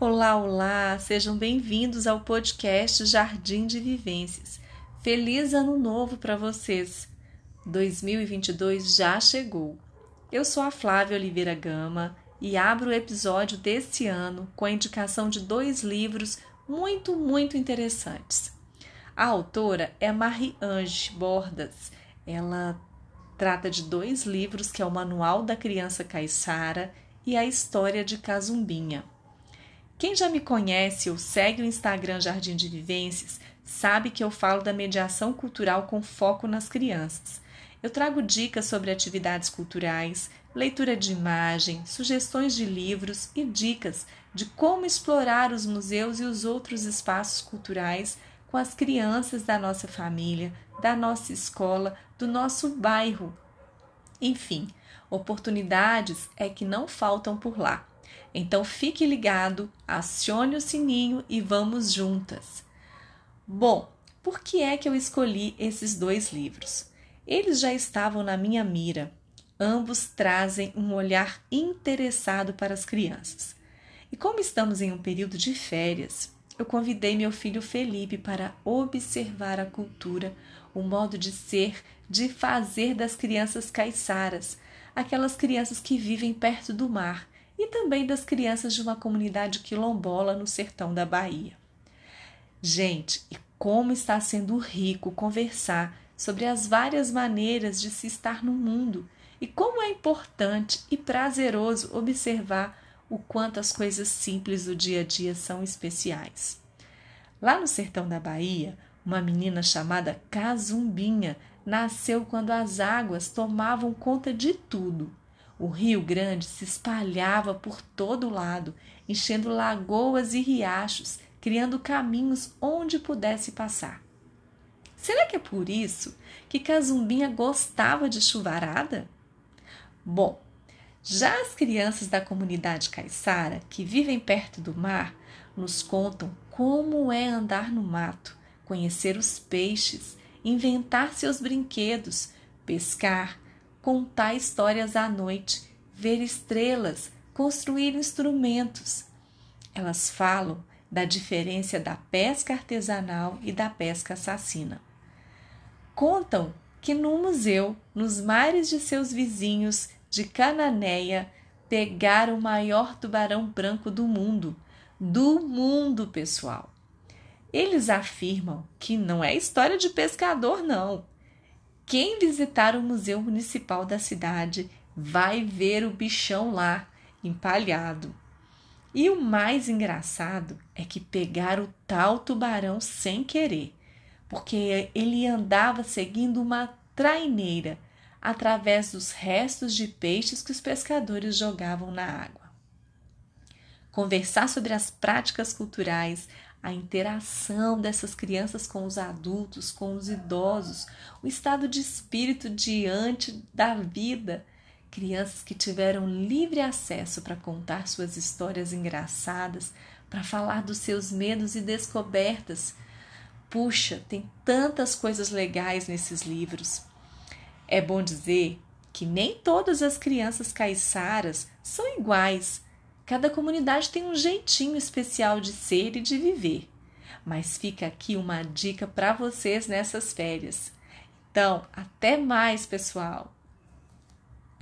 Olá, olá! Sejam bem-vindos ao podcast Jardim de Vivências. Feliz Ano Novo para vocês! 2022 já chegou. Eu sou a Flávia Oliveira Gama e abro o episódio deste ano com a indicação de dois livros muito, muito interessantes. A autora é Marie-Ange Bordas. Ela trata de dois livros, que é o Manual da Criança Caiçara e a História de Cazumbinha. Quem já me conhece ou segue o Instagram Jardim de Vivências sabe que eu falo da mediação cultural com foco nas crianças. Eu trago dicas sobre atividades culturais, leitura de imagem, sugestões de livros e dicas de como explorar os museus e os outros espaços culturais com as crianças da nossa família, da nossa escola, do nosso bairro. Enfim, oportunidades é que não faltam por lá. Então fique ligado, acione o sininho e vamos juntas. Bom, por que é que eu escolhi esses dois livros? Eles já estavam na minha mira. Ambos trazem um olhar interessado para as crianças. E como estamos em um período de férias, eu convidei meu filho Felipe para observar a cultura, o modo de ser, de fazer das crianças caiçaras, aquelas crianças que vivem perto do mar e também das crianças de uma comunidade quilombola no sertão da Bahia. Gente, e como está sendo rico conversar sobre as várias maneiras de se estar no mundo e como é importante e prazeroso observar o quanto as coisas simples do dia a dia são especiais. Lá no sertão da Bahia, uma menina chamada Cazumbinha nasceu quando as águas tomavam conta de tudo o Rio Grande se espalhava por todo lado, enchendo lagoas e riachos, criando caminhos onde pudesse passar. Será que é por isso que Cazumbinha gostava de chuvarada? Bom, já as crianças da comunidade caiçara, que vivem perto do mar, nos contam como é andar no mato, conhecer os peixes, inventar seus brinquedos, pescar, contar histórias à noite, ver estrelas, construir instrumentos. Elas falam da diferença da pesca artesanal e da pesca assassina. Contam que no museu, nos mares de seus vizinhos de Cananéia, pegaram o maior tubarão branco do mundo. Do mundo, pessoal. Eles afirmam que não é história de pescador, não. Quem visitar o Museu Municipal da cidade vai ver o bichão lá, empalhado. E o mais engraçado é que pegaram o tal tubarão sem querer, porque ele andava seguindo uma traineira através dos restos de peixes que os pescadores jogavam na água. Conversar sobre as práticas culturais, a interação dessas crianças com os adultos, com os idosos, o estado de espírito diante da vida. Crianças que tiveram livre acesso para contar suas histórias engraçadas, para falar dos seus medos e descobertas. Puxa, tem tantas coisas legais nesses livros. É bom dizer que nem todas as crianças caiçaras são iguais Cada comunidade tem um jeitinho especial de ser e de viver. Mas fica aqui uma dica para vocês nessas férias. Então, até mais, pessoal!